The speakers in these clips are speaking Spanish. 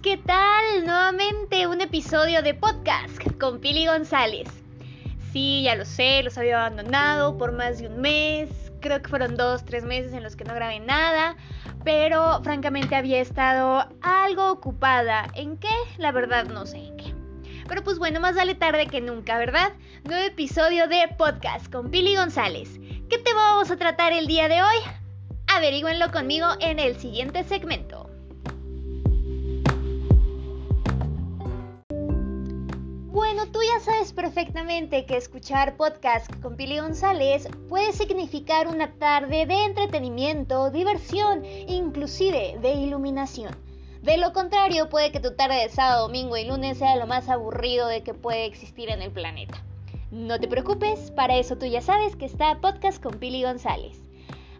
¿qué tal? Nuevamente un episodio de podcast con Pili González. Sí, ya lo sé, los había abandonado por más de un mes, creo que fueron dos, tres meses en los que no grabé nada, pero francamente había estado algo ocupada. ¿En qué? La verdad no sé en qué. Pero pues bueno, más vale tarde que nunca, ¿verdad? Nuevo episodio de podcast con Pili González. ¿Qué te vamos a tratar el día de hoy? Averígüenlo conmigo en el siguiente segmento. Bueno, tú ya sabes perfectamente que escuchar podcast con Pili González puede significar una tarde de entretenimiento, diversión, inclusive de iluminación. De lo contrario, puede que tu tarde de sábado, domingo y lunes sea lo más aburrido de que puede existir en el planeta. No te preocupes, para eso tú ya sabes que está Podcast con Pili González.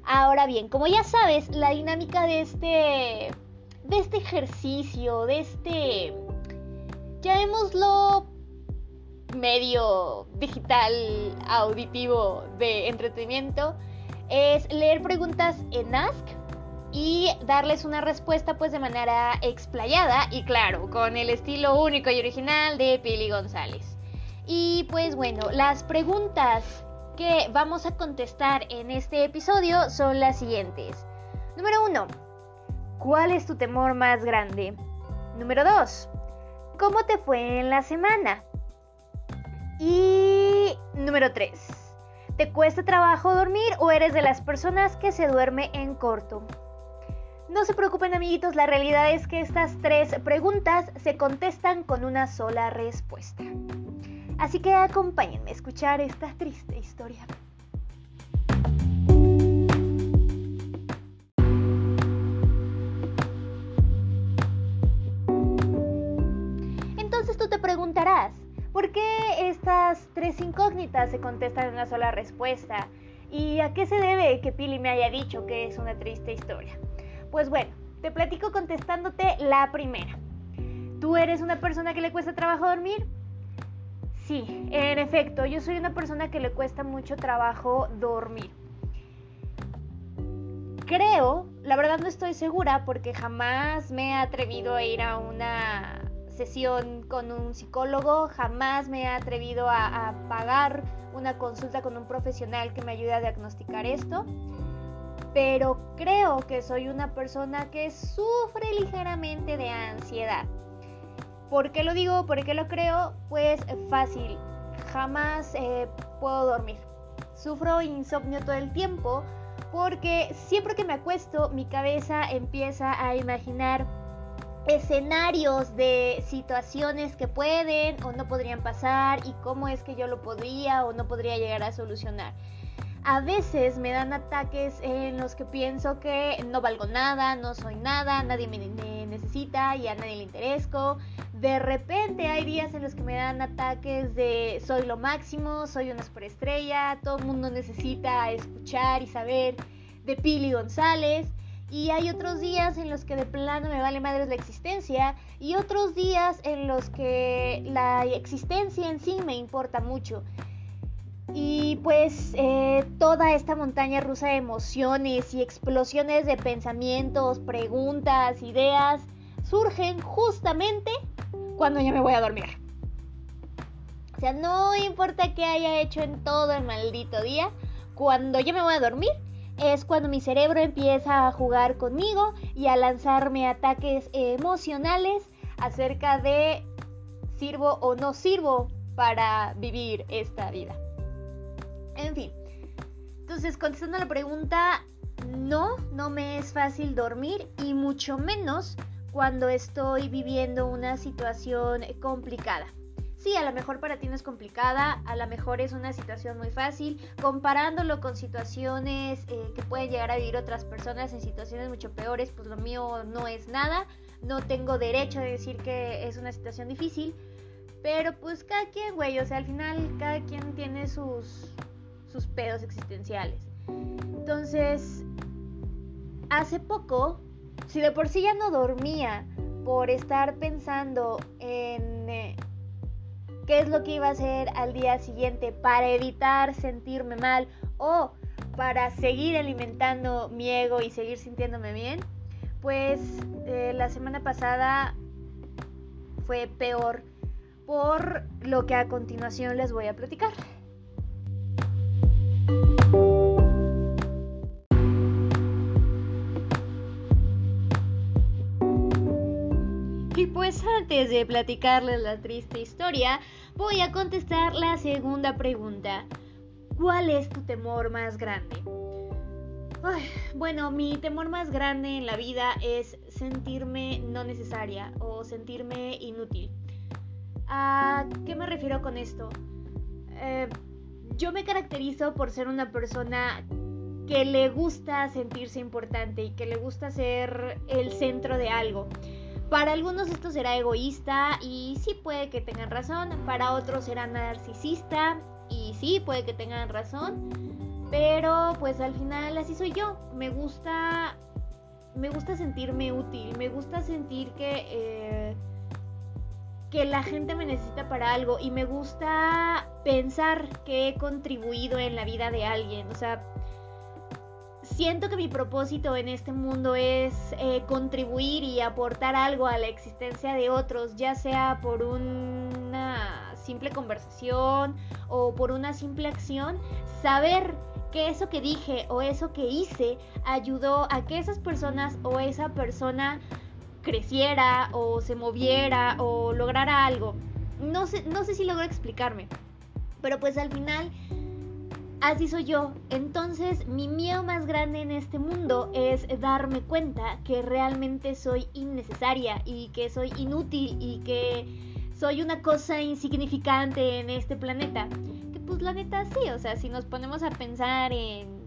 Ahora bien, como ya sabes, la dinámica de este de este ejercicio, de este llamémoslo medio digital auditivo de entretenimiento es leer preguntas en Ask y darles una respuesta pues de manera explayada y claro, con el estilo único y original de Pili González. Y pues bueno, las preguntas que vamos a contestar en este episodio son las siguientes. Número 1. ¿Cuál es tu temor más grande? Número 2. ¿Cómo te fue en la semana? Y número 3. ¿Te cuesta trabajo dormir o eres de las personas que se duerme en corto? No se preocupen amiguitos, la realidad es que estas tres preguntas se contestan con una sola respuesta. Así que acompáñenme a escuchar esta triste historia. ¿Por qué estas tres incógnitas se contestan en una sola respuesta? ¿Y a qué se debe que Pili me haya dicho que es una triste historia? Pues bueno, te platico contestándote la primera. ¿Tú eres una persona que le cuesta trabajo dormir? Sí, en efecto, yo soy una persona que le cuesta mucho trabajo dormir. Creo, la verdad no estoy segura porque jamás me he atrevido a ir a una sesión con un psicólogo, jamás me he atrevido a, pagar una consulta con un profesional que me ayude a diagnosticar esto pero creo que soy una persona que sufre ligeramente de ansiedad. ¿Por qué lo digo? ¿Por qué lo creo? Pues fácil, jamás eh, puedo dormir. Sufro insomnio todo el tiempo porque siempre que me acuesto mi cabeza empieza a imaginar escenarios de situaciones que pueden o no podrían pasar y cómo es que yo lo podría o no podría llegar a solucionar. A veces me dan ataques en los que pienso que no valgo nada, no soy nada, nadie me necesita y a nadie le interesco, de repente hay días en los que me dan ataques de soy lo máximo, soy una superestrella, todo el mundo necesita escuchar y saber de Pili González. Y hay otros días en los que de plano me vale madres la existencia y otros días en los que la existencia en sí me importa mucho. Y pues eh, toda esta montaña rusa de emociones y explosiones de pensamientos, preguntas, ideas, surgen justamente cuando ya me voy a dormir. O sea, no importa qué haya hecho en todo el maldito día, cuando yo me voy a dormir es cuando mi cerebro empieza a jugar conmigo y a lanzarme ataques emocionales acerca de sirvo o no sirvo para vivir esta vida. En fin. Entonces, contestando la pregunta, no, no me es fácil dormir y mucho menos cuando estoy viviendo una situación complicada. Sí, a lo mejor para ti no es complicada, a lo mejor es una situación muy fácil, comparándolo con situaciones eh, que pueden llegar a vivir otras personas en situaciones mucho peores, pues lo mío no es nada, no tengo derecho a decir que es una situación difícil, pero pues cada quien, güey, o sea, al final cada quien tiene sus, sus pedos existenciales. Entonces, hace poco si de por sí ya no dormía por estar pensando en eh, qué es lo que iba a hacer al día siguiente para evitar sentirme mal o para seguir alimentando mi ego y seguir sintiéndome bien, pues eh, la semana pasada fue peor por lo que a continuación les voy a platicar. Antes de platicarles la triste historia, voy a contestar la segunda pregunta. ¿Cuál es tu temor más grande? bueno, mi temor más grande en la vida es sentirme no necesaria o sentirme inútil. ¿A qué me refiero con esto? Eh, yo me caracterizo por ser una persona que le gusta sentirse importante y que le gusta ser el centro de algo. Para algunos esto será egoísta y sí puede que tengan razón, para otros será narcisista y sí puede que tengan razón, pero pues al final así soy yo. Me gusta me gusta sentirme útil, me gusta sentir que eh, que la gente me necesita para algo y me gusta pensar que he contribuido en la vida de alguien. O sea, siento que mi propósito en este mundo es eh, contribuir y aportar algo a la existencia de otros, ya sea por una simple conversación o por una simple acción, saber que eso que dije o eso que hice ayudó a que esas personas o esa persona creciera o se moviera o lograra algo. No sé, no sé si logro explicarme, pero pues al final así soy yo. Entonces mi miedo más grande en este mundo es darme cuenta que realmente soy innecesaria y que soy inútil y que soy una cosa insignificante en este planeta. Que pues la neta sí, o sea, si nos ponemos a pensar en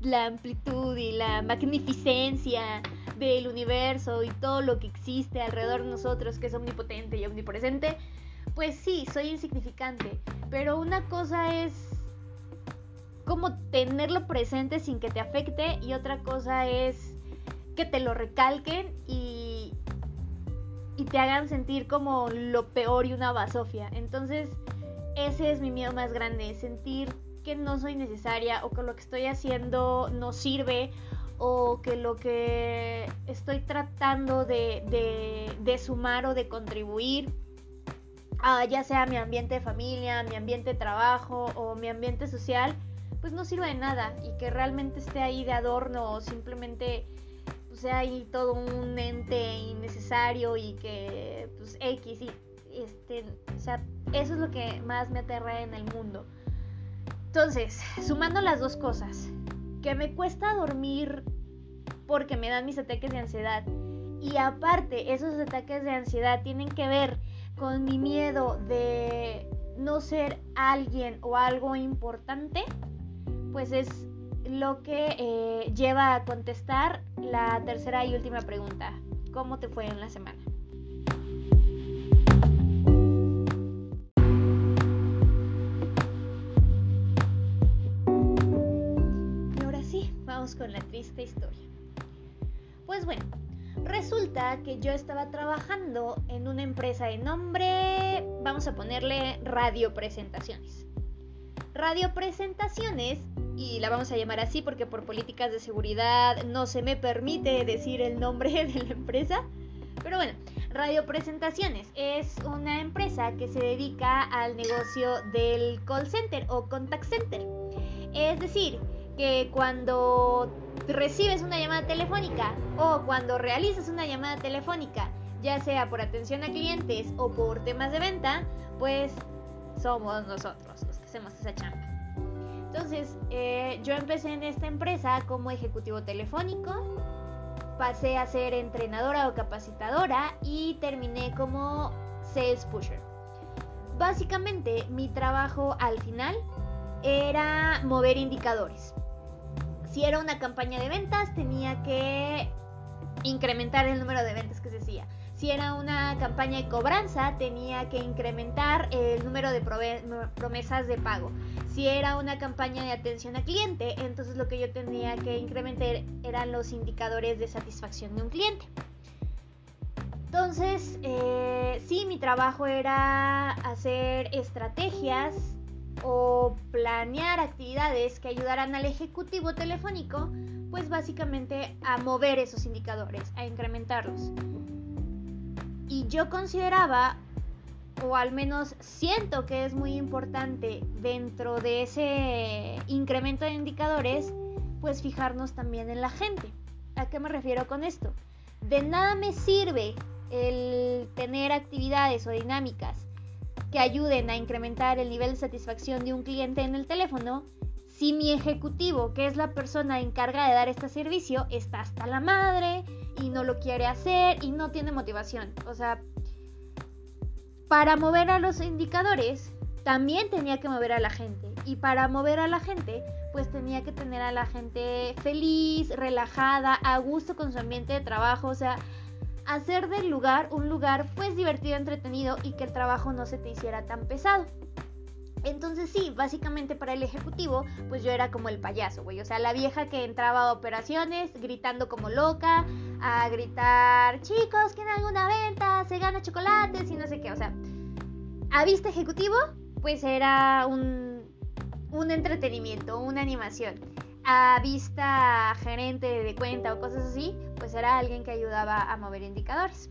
la amplitud y la magnificencia del universo y todo lo que existe alrededor de nosotros, que es omnipotente y omnipresente, pues sí, soy insignificante. Pero una cosa es como tenerlo presente sin que te afecte y otra cosa es que te lo recalquen y, y te hagan sentir como lo peor y una basofia. Entonces, ese es mi miedo más grande, sentir que no soy necesaria o que lo que estoy haciendo no sirve o que lo que estoy tratando de, de, sumar o de contribuir, a, ya sea mi ambiente de familia, mi ambiente de trabajo o mi ambiente social, pues no sirve de nada y que realmente esté ahí de adorno o simplemente pues, sea ahí todo un ente innecesario y que pues X y este, o sea, eso es lo que más me aterra en el mundo. Entonces, sumando las dos cosas, que me cuesta dormir porque me dan mis ataques de ansiedad. Y aparte, esos ataques de ansiedad tienen que ver con mi miedo de no ser alguien o algo importante, pues es lo que eh, lleva a contestar la tercera y última pregunta. ¿Cómo te fue en la semana? con la triste historia. Pues bueno, resulta que yo estaba trabajando en una empresa de nombre, vamos a ponerle Radio Presentaciones. Radio Presentaciones, y la vamos a llamar así porque por políticas de seguridad no se me permite decir el nombre de la empresa, pero bueno, Radio Presentaciones es una empresa que se dedica al negocio del call center o contact center. Es decir, que cuando recibes una llamada telefónica o cuando realizas una llamada telefónica, ya sea por atención a clientes o por temas de venta, pues somos nosotros los que hacemos esa chamba. Entonces, eh, yo empecé en esta empresa como ejecutivo telefónico, pasé a ser entrenadora o capacitadora y terminé como sales pusher. Básicamente, mi trabajo al final era mover indicadores si era una campaña de ventas, tenía que incrementar el número de ventas que se hacía. Si era una campaña de cobranza, tenía que incrementar el número de promesas de pago. Si era una campaña de atención al cliente, entonces lo que yo tenía que incrementar eran los indicadores de satisfacción de un cliente. Entonces, eh, sí, mi trabajo era hacer estrategias o planear actividades que ayudaran al ejecutivo telefónico, pues básicamente a mover esos indicadores, a incrementarlos. Y yo consideraba, o al menos siento que es muy importante dentro de ese incremento de indicadores, pues fijarnos también en la gente. ¿A qué me refiero con esto? De nada me sirve el tener actividades o dinámicas que ayuden a incrementar el nivel de satisfacción de un cliente en el teléfono si mi ejecutivo, que es la persona encargada de dar este servicio, está hasta la madre y no lo quiere hacer y no tiene motivación. O sea, para mover a los indicadores, también tenía que mover a la gente. Y para mover a la gente, pues tenía que tener a la gente feliz, relajada, a gusto con su ambiente de trabajo. O sea, hacer del lugar un lugar pues divertido, entretenido y que el trabajo no se te hiciera tan pesado. Entonces sí, básicamente para el ejecutivo, pues yo era como el payaso, güey. O sea, la vieja que entraba a operaciones gritando como loca, a gritar, chicos, ¿quién alguna venta? Se gana chocolates y no sé qué. O sea, a vista ejecutivo, pues era un, un entretenimiento, una animación. A vista gerente de cuenta o cosas así, pues era alguien que ayudaba a mover indicadores.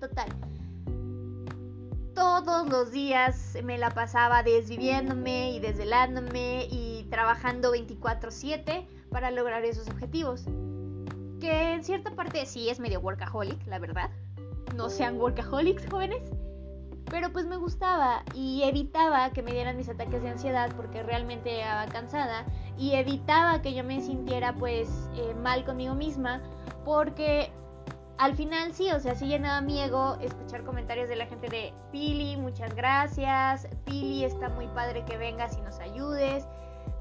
Total todos los días me la pasaba desviviéndome y desvelándome y trabajando 24/7 para lograr esos objetivos. Que en cierta parte sí es medio workaholic, la verdad. No sean workaholics, jóvenes. Pero pues me gustaba y evitaba que me dieran mis ataques de ansiedad porque realmente estaba cansada y evitaba que yo me sintiera pues eh, mal conmigo misma porque al final sí, o sea, sí llenaba mi ego escuchar comentarios de la gente de Pili, muchas gracias, Pili, está muy padre que vengas y nos ayudes,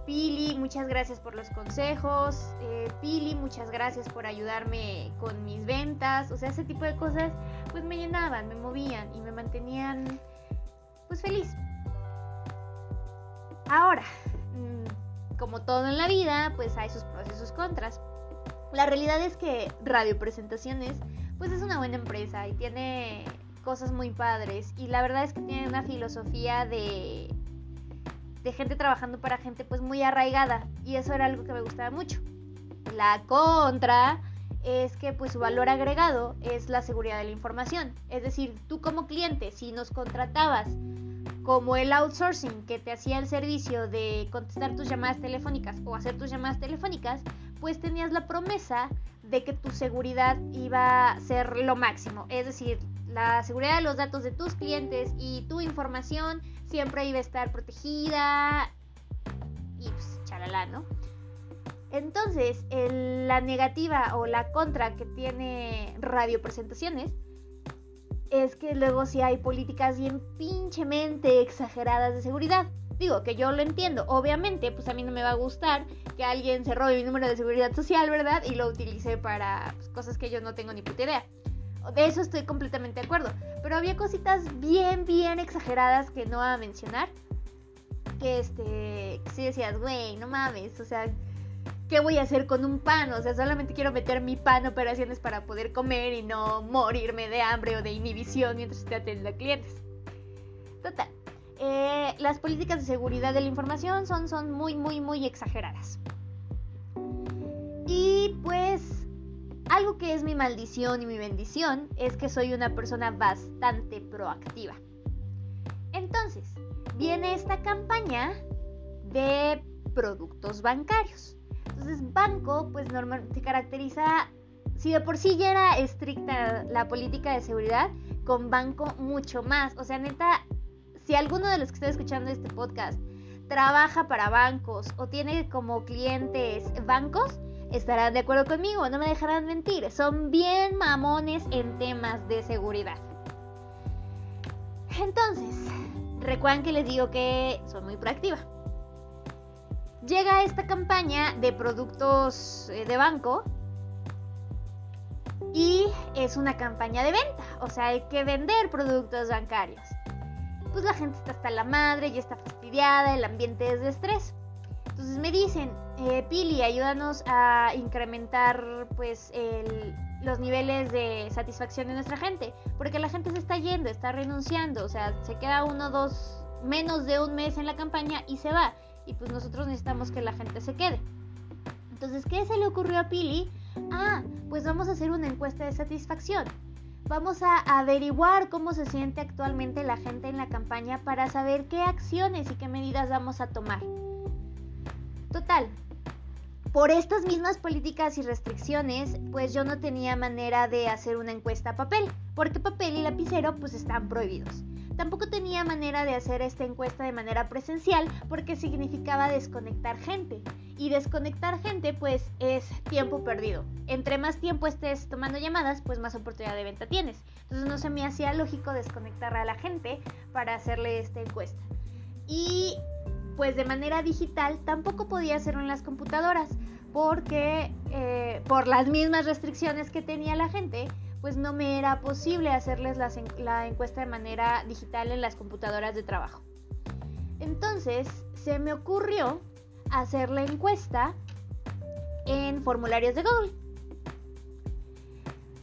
Pili, muchas gracias por los consejos, eh, Pili, muchas gracias por ayudarme con mis ventas, o sea, ese tipo de cosas pues me llenaban, me movían y me mantenían pues feliz. Ahora, mm, como todo en la vida, pues hay sus pros y sus contras. La realidad es que Radio Presentaciones pues es una buena empresa y tiene cosas muy padres y la verdad es que tiene una filosofía de de gente trabajando para gente pues muy arraigada y eso era algo que me gustaba mucho. La contra es que pues su valor agregado es la seguridad de la información. Es decir, tú como cliente, si nos contratabas como el outsourcing que te hacía el servicio de contestar tus llamadas telefónicas o hacer tus llamadas telefónicas, pues tenías la promesa de que tu seguridad iba a ser lo máximo. Es decir, la seguridad de los datos de tus clientes y tu información siempre iba a estar protegida y pues chalala, ¿no? Entonces, la negativa o la contra que tiene Radio Presentaciones es que luego sí hay políticas bien pinchemente exageradas de seguridad. Digo que yo lo entiendo. Obviamente, pues a mí no me va a gustar que alguien se robe mi número de seguridad social, ¿verdad? Y lo utilice para pues, cosas que yo no tengo ni puta idea. De eso estoy completamente de acuerdo. Pero había cositas bien, bien exageradas que no va a mencionar. Que este, que sí decías, güey, no mames, o sea, ¿qué voy a hacer con un pan? O sea, solamente quiero meter mi pan operaciones para poder comer y no morirme de hambre o de inhibición mientras estoy atendiendo a clientes. Total. Eh, las políticas de seguridad de la información son, son muy, muy, muy exageradas. Y pues algo que es mi maldición y mi bendición es que soy una persona bastante proactiva. Entonces, viene esta campaña de productos bancarios. Entonces, banco, pues normalmente se caracteriza, si de por sí ya era estricta la política de seguridad, con banco mucho más. O sea, neta, si alguno de los que está escuchando este podcast trabaja para bancos o tiene como clientes bancos, estarán de acuerdo conmigo, no me dejarán mentir. Son bien mamones en temas de seguridad. Entonces, recuerden que les digo que soy muy proactiva. Llega esta campaña de productos eh, de banco y es una campaña de venta, o sea, hay que vender productos bancarios pues la gente está hasta la madre, ya está fastidiada, el ambiente es de estrés. Entonces me dicen, eh, Pili, ayúdanos a incrementar pues los niveles de satisfacción de nuestra gente, porque la gente se está yendo, está renunciando, o sea, se queda uno, dos, menos de un mes en la campaña y se va. Y pues nosotros necesitamos que la gente se quede. Entonces, ¿qué se le ocurrió a Pili? Ah, pues vamos a hacer una encuesta de satisfacción. Vamos a averiguar cómo se siente actualmente la gente en la campaña para saber qué acciones y qué medidas vamos a tomar. Total, por estas mismas políticas y restricciones, pues yo no tenía manera de hacer una encuesta a papel, porque papel y lapicero pues están prohibidos. Tampoco tenía manera de hacer esta encuesta de manera presencial porque significaba desconectar gente. Y desconectar gente pues es tiempo perdido. Entre más tiempo estés tomando llamadas, pues más oportunidad de venta tienes. Entonces no se me hacía lógico desconectar a la gente para hacerle esta encuesta. Y pues de manera digital tampoco podía hacerlo en las computadoras porque eh, por las mismas restricciones que tenía la gente, pues no me era posible hacerles la encuesta de manera digital en las computadoras de trabajo. Entonces se me ocurrió hacer la encuesta en formularios de Google.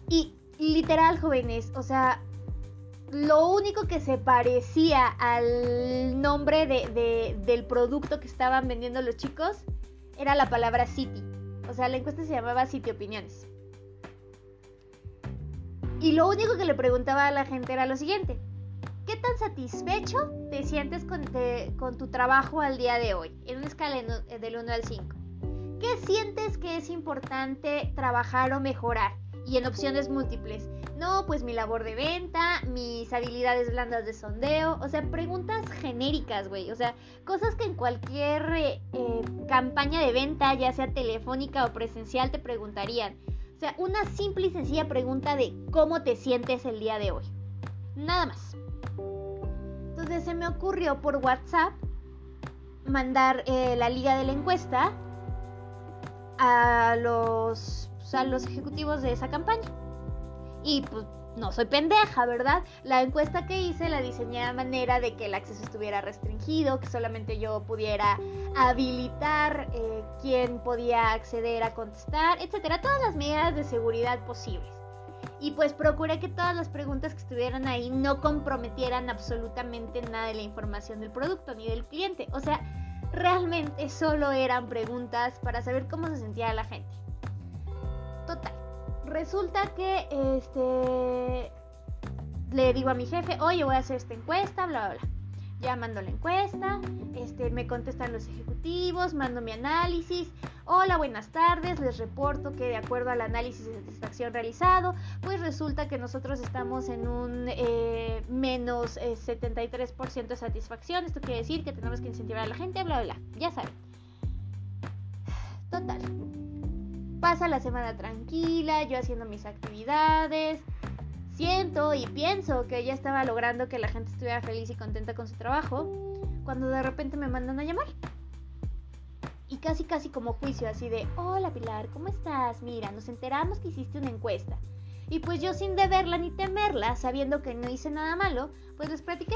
Y literal, jóvenes, o sea, lo único que se parecía al nombre del producto que estaban vendiendo los chicos era la palabra City. O sea, la encuesta se llamaba City Opiniones. Y lo único que le preguntaba a la gente era lo siguiente. ¿Qué tan satisfecho te sientes con, con tu trabajo al día de hoy? En una escala del 1 al 5. ¿Qué sientes que es importante trabajar o mejorar? Y en opciones múltiples. No, pues mi labor de venta, mis habilidades blandas de sondeo, o sea, preguntas genéricas, güey, o sea, cosas que en cualquier eh, eh, campaña de venta, ya sea telefónica o presencial, te preguntarían. O sea, una simple y sencilla pregunta de cómo te sientes el día de hoy. Nada más. Entonces se me ocurrió por WhatsApp mandar eh, la liga de la encuesta a los, a los ejecutivos de esa campaña. Y pues no soy pendeja, ¿verdad? La encuesta que hice la diseñé de manera de que el acceso estuviera restringido, que solamente yo pudiera habilitar eh, quién podía acceder a contestar, etcétera. Todas las medidas de seguridad posibles. Y pues procuré que todas las preguntas que estuvieran ahí no comprometieran absolutamente nada de la información del producto ni del cliente. O sea, realmente solo eran preguntas para saber cómo se sentía la gente. Total resulta que este le digo a mi jefe, oye, voy a hacer esta encuesta, bla, bla, bla. Ya mando la encuesta, este, me contestan los ejecutivos, mando mi análisis. Hola, buenas tardes, les reporto que de acuerdo al análisis de satisfacción realizado, pues resulta que nosotros estamos en un eh, menos 73% eh, de satisfacción. Esto quiere decir que tenemos que incentivar a la gente, bla, bla, bla. Ya saben. Total Pasa la semana tranquila, yo haciendo mis actividades. Siento y pienso que ya estaba logrando que la gente estuviera feliz y contenta con su trabajo, cuando de repente me mandan a llamar. Y casi casi como juicio, así de, hola Pilar, ¿cómo estás? Mira, nos enteramos que hiciste una encuesta. Y pues yo sin deberla ni temerla, sabiendo que no hice nada malo, pues les platiqué.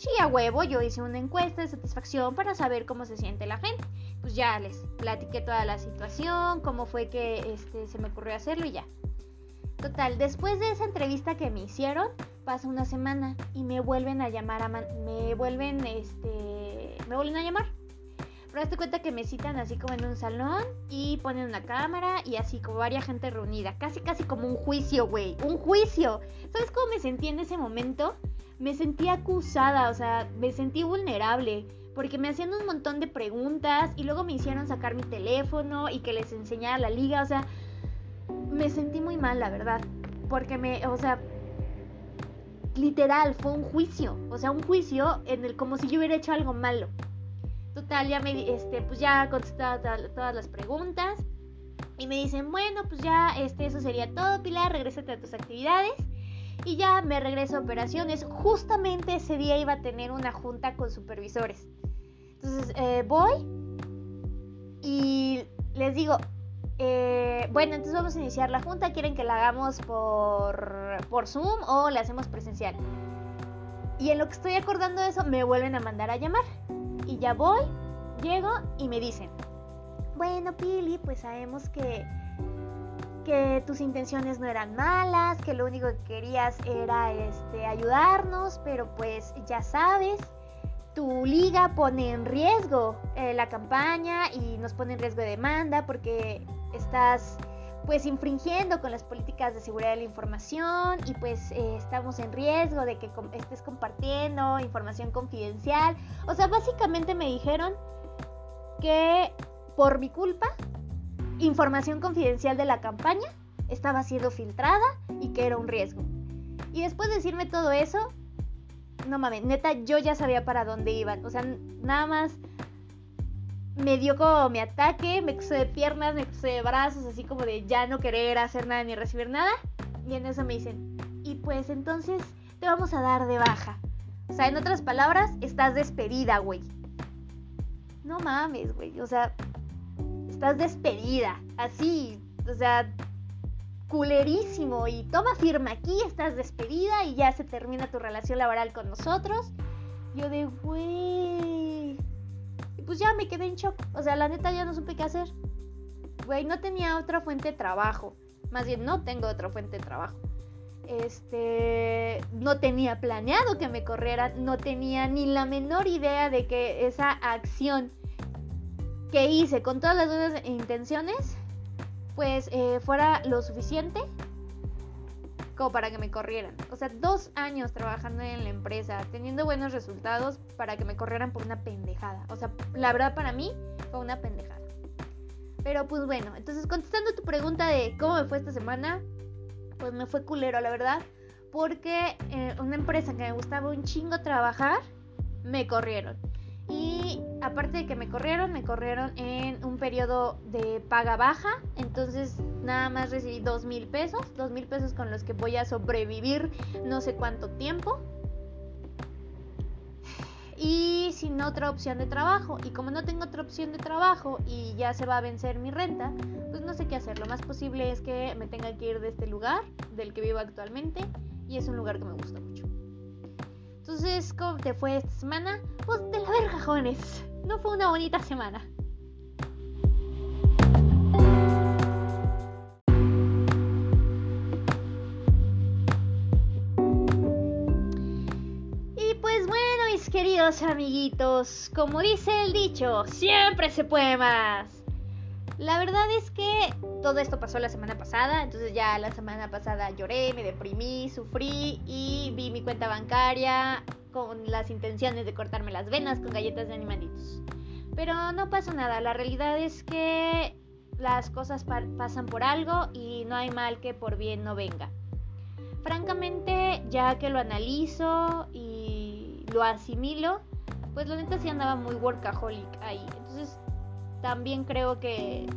Sí, a huevo, yo hice una encuesta de satisfacción para saber cómo se siente la gente. Pues ya les platiqué toda la situación, cómo fue que este, se me ocurrió hacerlo y ya. Total, después de esa entrevista que me hicieron, pasa una semana y me vuelven a llamar a me vuelven este me vuelven a llamar. Pero hazte cuenta que me citan así como en un salón y ponen una cámara y así como varias gente reunida, casi casi como un juicio, güey, un juicio. ¿Sabes cómo me sentí en ese momento? me sentí acusada, o sea, me sentí vulnerable, porque me hacían un montón de preguntas y luego me hicieron sacar mi teléfono y que les enseñara la liga, o sea, me sentí muy mal, la verdad, porque me, o sea, literal, fue un juicio, o sea, un juicio en el como si yo hubiera hecho algo malo. Total, ya me, este, pues ya contestado todas las preguntas y me dicen, bueno, pues ya, este, eso sería todo, Pilar, regrésate a tus actividades y ya me regreso a operaciones. Justamente ese día iba a tener una junta con supervisores. Entonces eh, voy y les digo, eh, bueno, entonces vamos a iniciar la junta. ¿Quieren que la hagamos por, por Zoom o la hacemos presencial? Y en lo que estoy acordando de eso, me vuelven a mandar a llamar. Y ya voy, llego y me dicen, bueno, Pili, pues sabemos que que tus intenciones no eran malas, que lo único que querías era este, ayudarnos, pero pues ya sabes, tu liga pone en riesgo eh, la campaña y nos pone en riesgo de demanda porque estás pues infringiendo con las políticas de seguridad de la información y pues eh, estamos en riesgo de que estés compartiendo información confidencial. O sea, básicamente me dijeron que por mi culpa, información confidencial de la campaña estaba siendo filtrada y que era un riesgo. Y después de decirme todo eso, no mames, neta, yo ya sabía para dónde iban. O sea, nada más me dio como mi ataque, me crucé de piernas, me crucé de brazos, así como de ya no querer hacer nada ni recibir nada. Y en eso me dicen, y pues entonces te vamos a dar de baja. O sea, en otras palabras, estás despedida, güey. No mames, güey. O sea, estás despedida. Así, o sea, culerísimo. Y toma firma aquí, estás despedida y ya se termina tu relación laboral con nosotros. Yo de, güey pues ya me quedé en shock. O sea, la neta ya no supe qué hacer. Güey, no tenía otra fuente de trabajo. Más bien, no tengo otra fuente de trabajo. Este, no tenía planeado que me corrieran, no tenía ni la menor idea de que esa acción que hice con todas las buenas intenciones, pues eh, fuera lo suficiente para que me corrieran. O sea, dos años trabajando en la empresa, teniendo buenos resultados para que me corrieran por una pendejada. O sea, la verdad para mí fue una pendejada. Pero pues bueno, entonces contestando tu pregunta de cómo me fue esta semana, pues me fue culero, la verdad. Porque eh, una empresa que me gustaba un chingo trabajar, me corrieron. Y aparte de que me corrieron, me corrieron en un periodo de paga baja. Entonces nada más recibí dos mil pesos. Dos mil pesos con los que voy a sobrevivir no sé cuánto tiempo. Y sin otra opción de trabajo. Y como no tengo otra opción de trabajo y ya se va a vencer mi renta, pues no sé qué hacer. Lo más posible es que me tenga que ir de este lugar, del que vivo actualmente. Y es un lugar que me gusta mucho. Entonces, ¿cómo te fue esta semana? Pues de la verga, jóvenes. No fue una bonita semana. Y pues bueno, mis queridos amiguitos, como dice el dicho, siempre se puede más. La verdad es que todo esto pasó la semana pasada, entonces ya la semana pasada lloré, me deprimí, sufrí y vi mi cuenta bancaria con las intenciones de cortarme las venas con galletas de animalitos. Pero no pasó nada, la realidad es que las cosas pasan por algo y no hay mal que por bien no venga. Francamente, ya que lo analizo y lo asimilo, pues la neta sí andaba muy workaholic ahí. Entonces también creo que,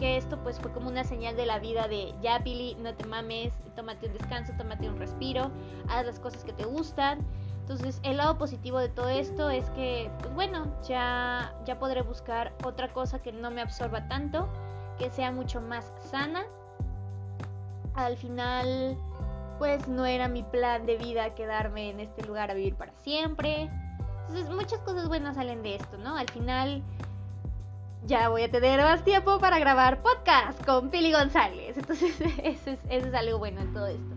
esto pues fue como una señal de la vida de ya Billy, no te mames, tómate un descanso, tómate un respiro, haz las cosas que te gustan. Entonces el lado positivo de todo esto es que pues bueno, ya, ya podré buscar otra cosa que no me absorba tanto, que sea mucho más sana. Al final pues no era mi plan de vida quedarme en este lugar a vivir para siempre. Entonces muchas cosas buenas salen de esto, ¿no? Al final ya voy a tener más tiempo para grabar podcast con Pili González. Entonces, eso es, eso es algo bueno en todo esto.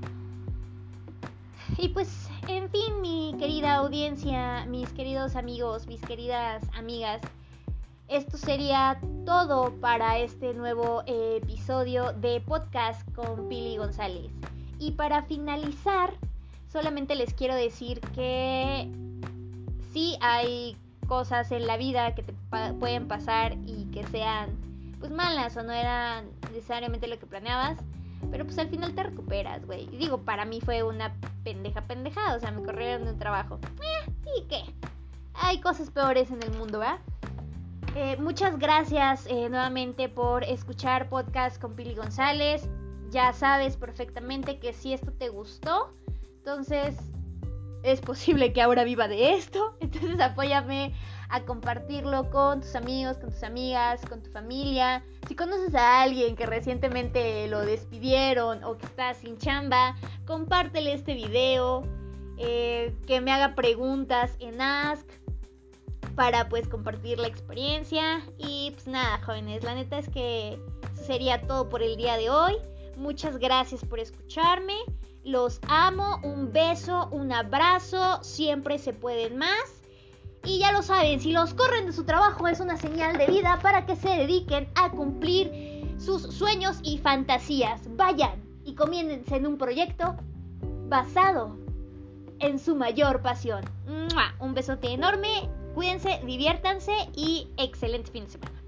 Y pues, en fin, mi querida audiencia, mis queridos amigos, mis queridas amigas, esto sería todo para este nuevo episodio de podcast con Pili González. Y para finalizar, solamente les quiero decir que sí hay cosas en la vida que te pueden pasar y que sean pues malas o no eran necesariamente lo que planeabas, pero pues al final te recuperas, güey. Y digo, para mí fue una pendeja pendejada, o sea, me corrieron de un trabajo. Eh, ¿Y qué? Hay cosas peores en el mundo, ¿verdad? Eh, muchas gracias eh, nuevamente por escuchar podcast con Pili González. Ya sabes perfectamente que si esto te gustó, entonces es posible que ahora viva de esto. Entonces apóyame a compartirlo con tus amigos, con tus amigas, con tu familia. Si conoces a alguien que recientemente lo despidieron o que está sin chamba, compártele este video. Eh, que me haga preguntas en Ask para pues compartir la experiencia. Y pues nada, jóvenes, la neta es que sería todo por el día de hoy. Muchas gracias por escucharme. Los amo, un beso, un abrazo, siempre se pueden más. Y ya lo saben, si los corren de su trabajo es una señal de vida para que se dediquen a cumplir sus sueños y fantasías. Vayan y comiéndense en un proyecto basado en su mayor pasión. Un besote enorme, cuídense, diviértanse y excelente fin de semana.